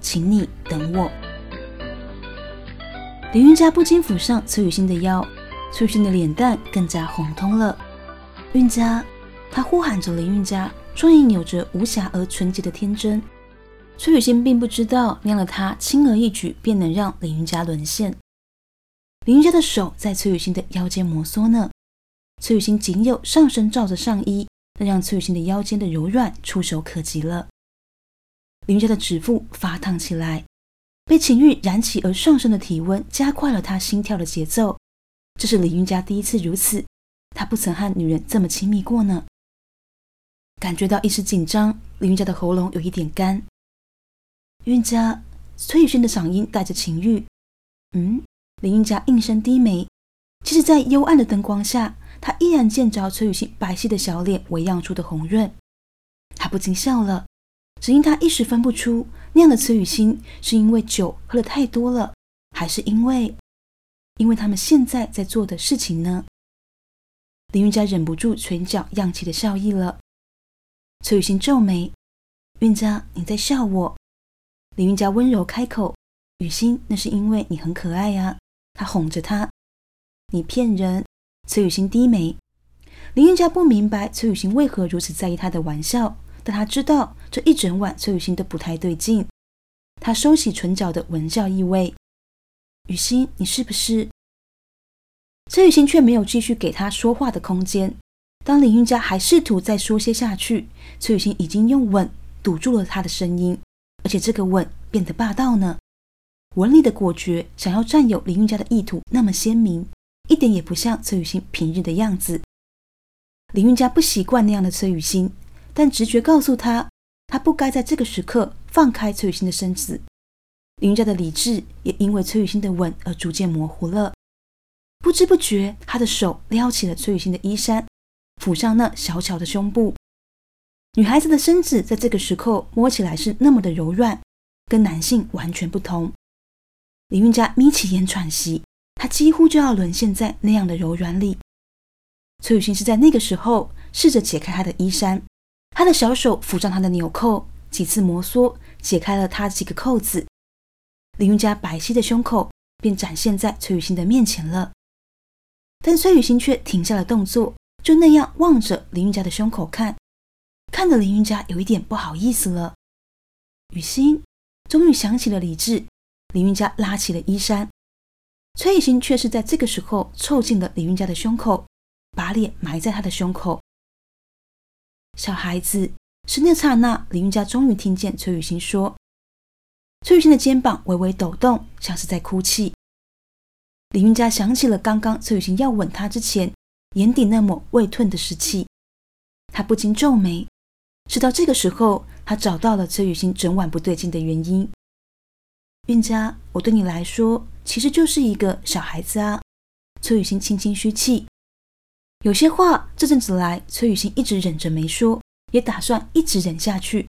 请你等我。林韵家不禁抚上崔雨欣的腰，崔雨欣的脸蛋更加红通了。韵家，他呼喊着林韵家。双眼有着无瑕而纯洁的天真，崔雨欣并不知道那样的她轻而易举便能让林云家沦陷。林云家的手在崔雨欣的腰间摩挲呢，崔雨欣仅有上身罩着上衣，那让崔雨欣的腰间的柔软触手可及了。林云家的指腹发烫起来，被情欲燃起而上升的体温加快了他心跳的节奏。这是林云家第一次如此，他不曾和女人这么亲密过呢。感觉到一时紧张，林云家的喉咙有一点干。云家，崔雨轩的嗓音带着情欲。嗯，林云家应声低眉。其实，在幽暗的灯光下，他依然见着崔雨欣白皙的小脸微漾出的红润。他不禁笑了，只因他一时分不出那样的崔雨欣是因为酒喝了太多了，还是因为，因为他们现在在做的事情呢？林韵佳忍不住唇角漾起的笑意了。崔雨欣皱眉：“韵佳，你在笑我？”林韵佳温柔开口：“雨欣，那是因为你很可爱呀。”他哄着她：“你骗人！”崔雨欣低眉。林韵佳不明白崔雨欣为何如此在意他的玩笑，但他知道这一整晚崔雨欣都不太对劲。他收起唇角的文笑意味：“雨欣，你是不是？”崔雨欣却没有继续给他说话的空间。当林韵家还试图再说些下去，崔雨欣已经用吻堵住了他的声音，而且这个吻变得霸道呢。吻里的果决，想要占有林韵家的意图那么鲜明，一点也不像崔雨欣平日的样子。林韵家不习惯那样的崔雨欣，但直觉告诉他，他不该在这个时刻放开崔雨欣的身子。林韵家的理智也因为崔雨欣的吻而逐渐模糊了。不知不觉，他的手撩起了崔雨欣的衣衫。抚上那小巧的胸部，女孩子的身子在这个时候摸起来是那么的柔软，跟男性完全不同。林韵佳眯起眼喘息，她几乎就要沦陷在那样的柔软里。崔雨欣是在那个时候试着解开她的衣衫，他的小手抚上他的纽扣，几次摩挲解开了他几个扣子。李韵佳白皙的胸口便展现在崔雨欣的面前了，但崔雨欣却停下了动作。就那样望着林韵家的胸口看，看得林韵家有一点不好意思了。雨欣终于想起了理智，林韵家拉起了衣衫，崔雨欣却是在这个时候凑近了林韵家的胸口，把脸埋在他的胸口。小孩子，是那刹那，林韵佳终于听见崔雨欣说：“崔雨欣的肩膀微微抖动，像是在哭泣。”林韵佳想起了刚刚崔雨欣要吻他之前。眼底那抹未褪的湿气，他不禁皱眉。直到这个时候，他找到了崔雨欣整晚不对劲的原因。韵家，我对你来说其实就是一个小孩子啊。崔雨欣轻轻嘘气。有些话这阵子来，崔雨欣一直忍着没说，也打算一直忍下去。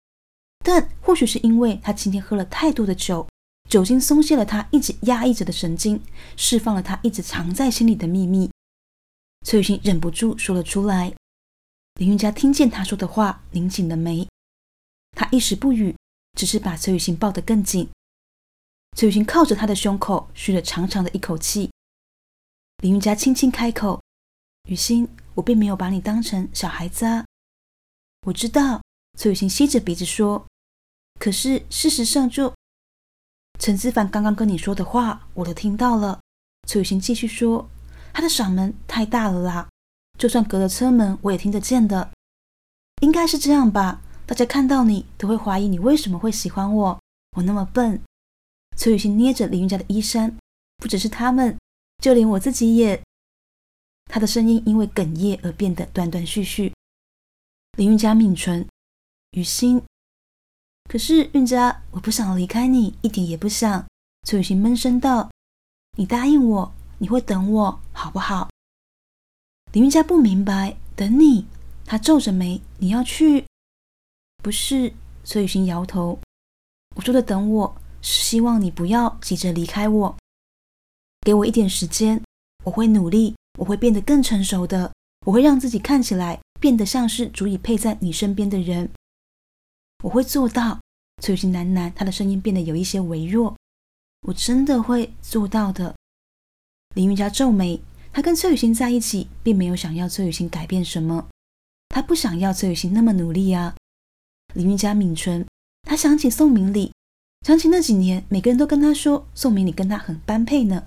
但或许是因为他今天喝了太多的酒，酒精松懈了他一直压抑着的神经，释放了他一直藏在心里的秘密。崔雨欣忍不住说了出来。林韵家听见他说的话，拧紧了眉。他一时不语，只是把崔雨欣抱得更紧。崔雨欣靠着他的胸口，吁了长长的一口气。林韵家轻轻开口：“雨欣，我并没有把你当成小孩子啊。”我知道。崔雨欣吸着鼻子说：“可是事实上，就陈思凡刚刚跟你说的话，我都听到了。”崔雨欣继续说。他的嗓门太大了啦，就算隔了车门，我也听得见的。应该是这样吧？大家看到你都会怀疑你为什么会喜欢我。我那么笨。崔雨欣捏着林云家的衣衫，不只是他们，就连我自己也。他的声音因为哽咽而变得断断续续。林云家抿唇，雨欣。可是韵家，我不想离开你，一点也不想。崔雨欣闷声道：“你答应我，你会等我，好不好？”林韵佳不明白，等你？他皱着眉：“你要去？”不是。崔雨欣摇头：“我说的等我是希望你不要急着离开我，给我一点时间，我会努力，我会变得更成熟的，我会让自己看起来变得像是足以配在你身边的人，我会做到。”崔雨欣喃喃，她的声音变得有一些微弱：“我真的会做到的。”林云佳皱眉，他跟崔雨欣在一起，并没有想要崔雨欣改变什么，他不想要崔雨欣那么努力啊。林韵佳抿唇，她想起宋明礼，想起那几年，每个人都跟她说宋明礼跟她很般配呢。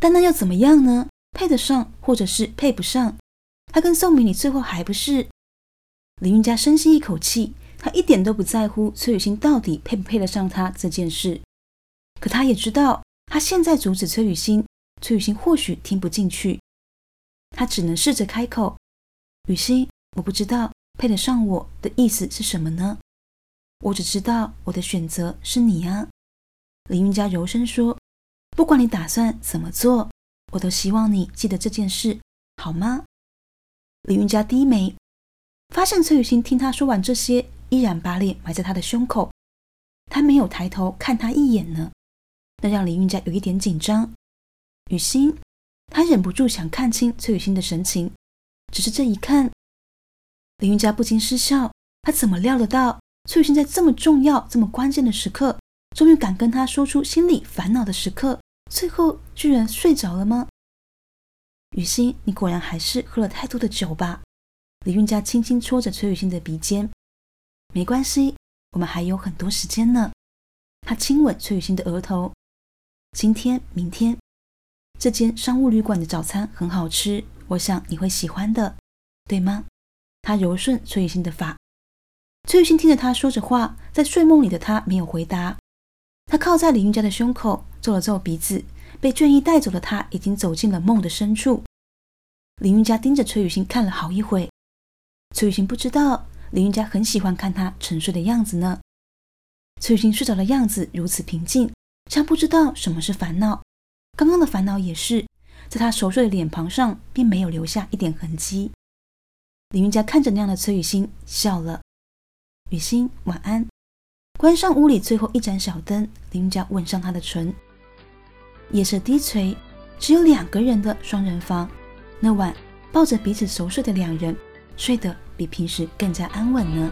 但那又怎么样呢？配得上，或者是配不上？他跟宋明礼最后还不是？林韵佳深吸一口气，她一点都不在乎崔雨欣到底配不配得上他这件事。可她也知道，她现在阻止崔雨欣，崔雨欣或许听不进去。她只能试着开口：“雨欣，我不知道。”配得上我的意思是什么呢？我只知道我的选择是你啊。林韵佳柔声说：“不管你打算怎么做，我都希望你记得这件事，好吗？”林韵佳低眉，发现崔雨欣听他说完这些，依然把脸埋在他的胸口，他没有抬头看他一眼呢，那让林韵佳有一点紧张。雨欣，他忍不住想看清崔雨欣的神情，只是这一看。林云佳不禁失笑，他怎么料得到崔雨欣在这么重要、这么关键的时刻，终于敢跟他说出心里烦恼的时刻，最后居然睡着了吗？雨欣，你果然还是喝了太多的酒吧？林云佳轻轻戳着崔雨欣的鼻尖，没关系，我们还有很多时间呢。他亲吻崔雨欣的额头。今天、明天，这间商务旅馆的早餐很好吃，我想你会喜欢的，对吗？他柔顺崔雨欣的发，崔雨欣听着他说着话，在睡梦里的他没有回答。他靠在林云家的胸口，皱了皱鼻子。被倦意带走的他，已经走进了梦的深处。林云家盯着崔雨欣看了好一会，崔雨欣不知道林云家很喜欢看他沉睡的样子呢。崔雨欣睡着的样子如此平静，像不知道什么是烦恼。刚刚的烦恼也是，在他熟睡的脸庞上，并没有留下一点痕迹。林云佳看着那样的崔雨欣，笑了。雨欣，晚安。关上屋里最后一盏小灯，林佳吻上他的唇。夜色低垂，只有两个人的双人房。那晚，抱着彼此熟睡的两人，睡得比平时更加安稳呢。